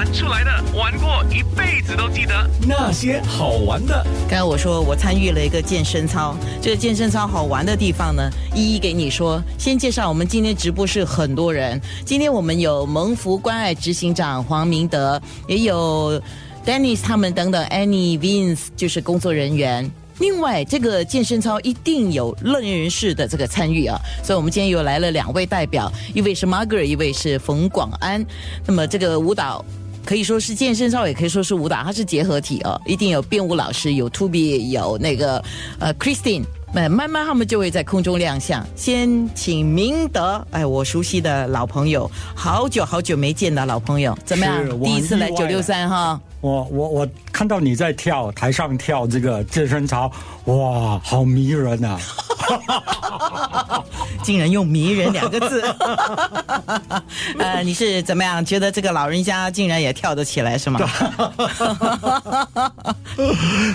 玩出来的，玩过一辈子都记得那些好玩的。刚才我说我参与了一个健身操，这个健身操好玩的地方呢，一一给你说。先介绍我们今天直播室很多人，今天我们有蒙福关爱执行长黄明德，也有 Dennis 他们等等，Annie Vince 就是工作人员。另外，这个健身操一定有乐人士的这个参与啊，所以我们今天又来了两位代表，一位是 Margaret，一位是冯广安。那么这个舞蹈可以说是健身操，也可以说是舞蹈，它是结合体哦，一定有编舞老师，有 Toby，有那个呃 Christine。那慢慢他们就会在空中亮相。先请明德，哎，我熟悉的老朋友，好久好久没见的老朋友，怎么样？第一次来九六三哈。我我我看到你在跳台上跳这个健身操，哇，好迷人啊！竟然用“迷人”两个字，呃，你是怎么样觉得这个老人家竟然也跳得起来是吗？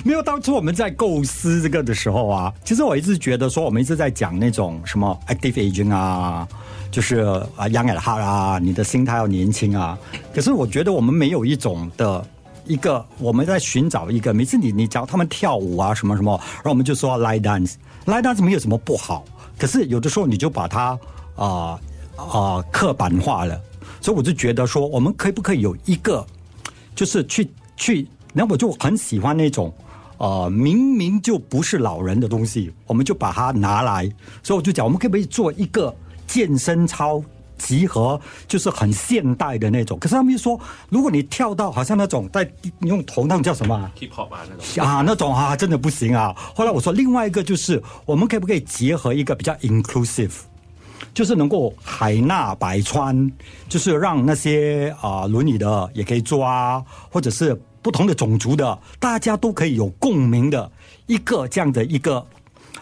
没有，当初我们在构思这个的时候啊，其实我一直觉得说，我们一直在讲那种什么 active aging 啊，就是啊 young at heart 啊，你的心态要年轻啊。可是我觉得我们没有一种的。一个我们在寻找一个，每次你你教他们跳舞啊什么什么，然后我们就说 lie dance，lie dance 没有什么不好，可是有的时候你就把它啊啊刻板化了，所以我就觉得说，我们可以不可以有一个，就是去去，那我就很喜欢那种呃明明就不是老人的东西，我们就把它拿来，所以我就讲，我们可不可以做一个健身操？集合就是很现代的那种，可是他们又说，如果你跳到好像那种在用头那种叫什么？hip hop 啊那种啊那种啊，真的不行啊。后来我说，另外一个就是我们可不可以结合一个比较 inclusive，就是能够海纳百川，就是让那些啊轮椅的也可以做啊，或者是不同的种族的，大家都可以有共鸣的一个这样的一个，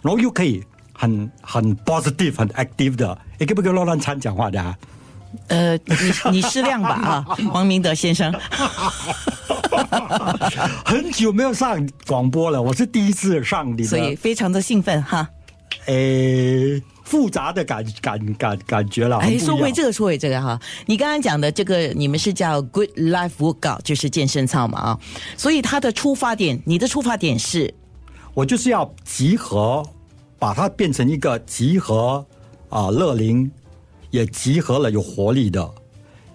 然后又可以。很很 positive 很 active 的，你可不可以乱乱掺讲话的啊？呃，你你适量吧啊，黄明德先生。很久没有上广播了，我是第一次上你的，所以非常的兴奋哈。诶，复杂的感感感感觉了。哎，说回这个，说回这个哈，你刚刚讲的这个，你们是叫 Good Life Workout，就是健身操嘛啊。所以它的出发点，你的出发点是，我就是要集合。把它变成一个集合啊，乐龄也集合了有活力的，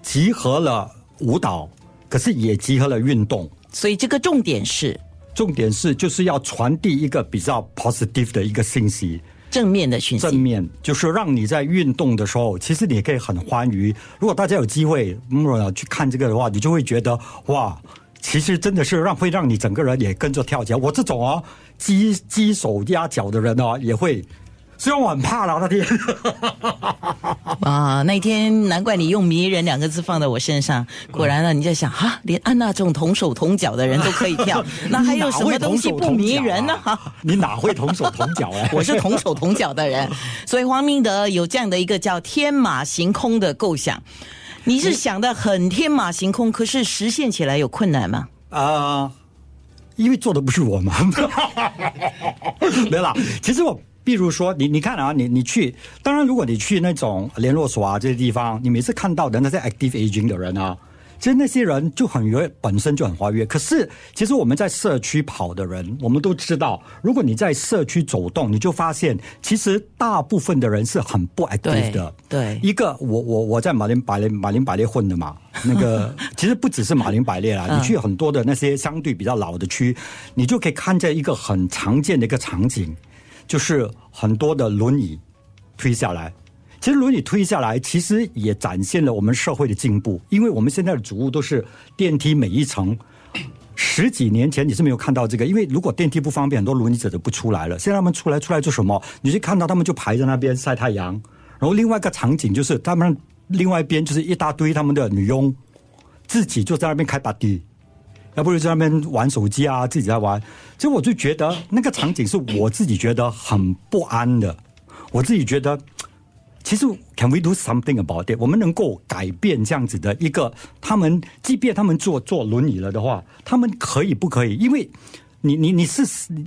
集合了舞蹈，可是也集合了运动。所以这个重点是，重点是就是要传递一个比较 positive 的一个信息，正面的讯息。正面就是让你在运动的时候，其实你可以很欢愉。如果大家有机会去看这个的话，你就会觉得哇。其实真的是让会让你整个人也跟着跳起来。我这种啊，鸡鸡手鸭脚的人哦，也会。虽然我很怕了那天。啊，那天难怪你用“迷人”两个字放在我身上。果然呢，你在想哈，连安娜这种同手同脚的人都可以跳，那还有什么东西不迷人呢？哈，你哪会同手同脚啊？我是同手同脚的人，所以黄明德有这样的一个叫“天马行空”的构想。你是想的很天马行空，可是实现起来有困难吗？啊，因为做的不是我嘛。没啦，其实我，比如说你，你看啊，你你去，当然如果你去那种联络所啊这些地方，你每次看到的那些 active aging 的人啊。其实那些人就很跃，本身就很活跃。可是，其实我们在社区跑的人，我们都知道，如果你在社区走动，你就发现，其实大部分的人是很不 active 的。对，一个我我我在马林百列马林百列混的嘛，那个 其实不只是马林百列啦，你去很多的那些相对比较老的区，你就可以看见一个很常见的一个场景，就是很多的轮椅推下来。其实轮椅推下来，其实也展现了我们社会的进步。因为我们现在的主物都是电梯，每一层。十几年前你是没有看到这个，因为如果电梯不方便，很多轮椅者就不出来了。现在他们出来，出来做什么？你去看到他们就排在那边晒太阳。然后另外一个场景就是，他们另外一边就是一大堆他们的女佣，自己就在那边开 party，要不如在那边玩手机啊，自己在玩。其实我就觉得那个场景是我自己觉得很不安的，我自己觉得。其实，Can we do something about it？我们能够改变这样子的一个，他们即便他们坐坐轮椅了的话，他们可以不可以？因为你你你是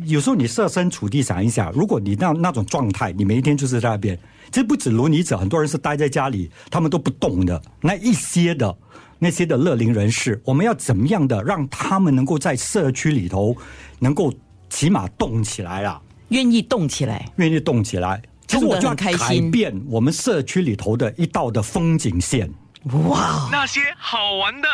有时候你设身处地想一想，如果你那那种状态，你每一天就是在那边，其实不止轮椅者，很多人是待在家里，他们都不动的。那一些的，那些的乐龄人士，我们要怎么样的让他们能够在社区里头能够起码动起来啊？愿意动起来，愿意动起来。其实我就要改变我们社区里头的一道的风景线。哇！那些好玩的。